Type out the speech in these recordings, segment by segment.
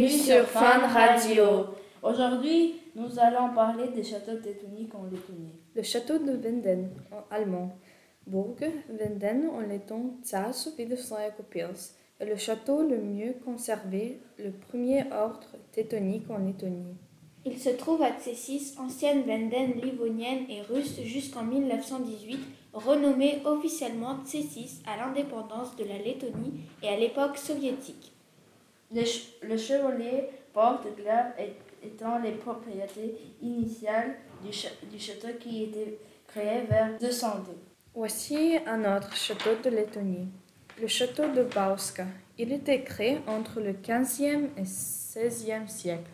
Bienvenue sur Fan Radio. Aujourd'hui, nous allons parler des châteaux teutoniques en Lettonie. Le château de Wenden en allemand. Burg Wenden en letton Zas Wiedersreikopils est le château le mieux conservé, le premier ordre teutonique en Lettonie. Il se trouve à Tsessis, ancienne Venden livonienne et russe jusqu'en 1918, renommée officiellement Tsessis à l'indépendance de la Lettonie et à l'époque soviétique. Le, le chevalier porte-glaive est- étant les propriétés initiales du, château qui était créé vers 202. Voici un autre château de Lettonie, le château de Bauska. Il était créé entre le 15e et 16e siècle.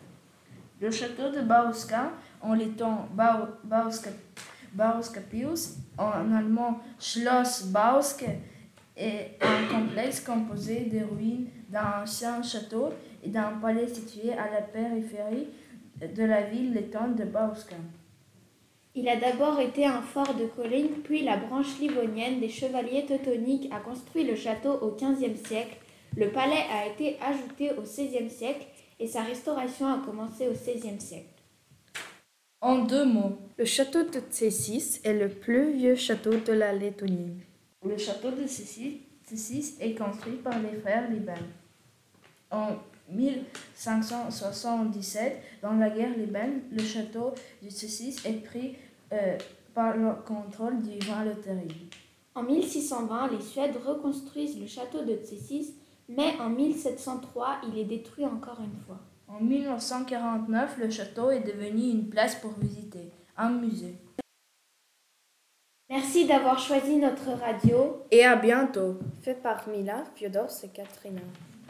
Le château de Bauska, en letton Bau, Bauska, Bauskapius, en allemand Schloss Bauske, est un complexe composé des ruines d'un ancien château et d'un palais situé à la périphérie de la ville lettonne de Bauska. Il a d'abord été un fort de colline, puis la branche livonienne des chevaliers teutoniques a construit le château au XVe siècle. Le palais a été ajouté au XVIe siècle et sa restauration a commencé au XVIe siècle. En deux mots, Le château de Tsessis est le plus vieux château de la Lettonie. Le château de Cécis Cécis est construit par les frères Liban. En 1577, dans la guerre libane, le château de Cécis est pris euh, par le contrôle du roi le Terrible. En 1620, les Suèdes reconstruisent le château de Tsessis, mais en 1703, il est détruit encore une fois. En 1949, le château est devenu une place pour visiter, un musée. Merci d'avoir choisi notre radio. Et à bientôt. Fait par Mila, Fyodor et Katrina.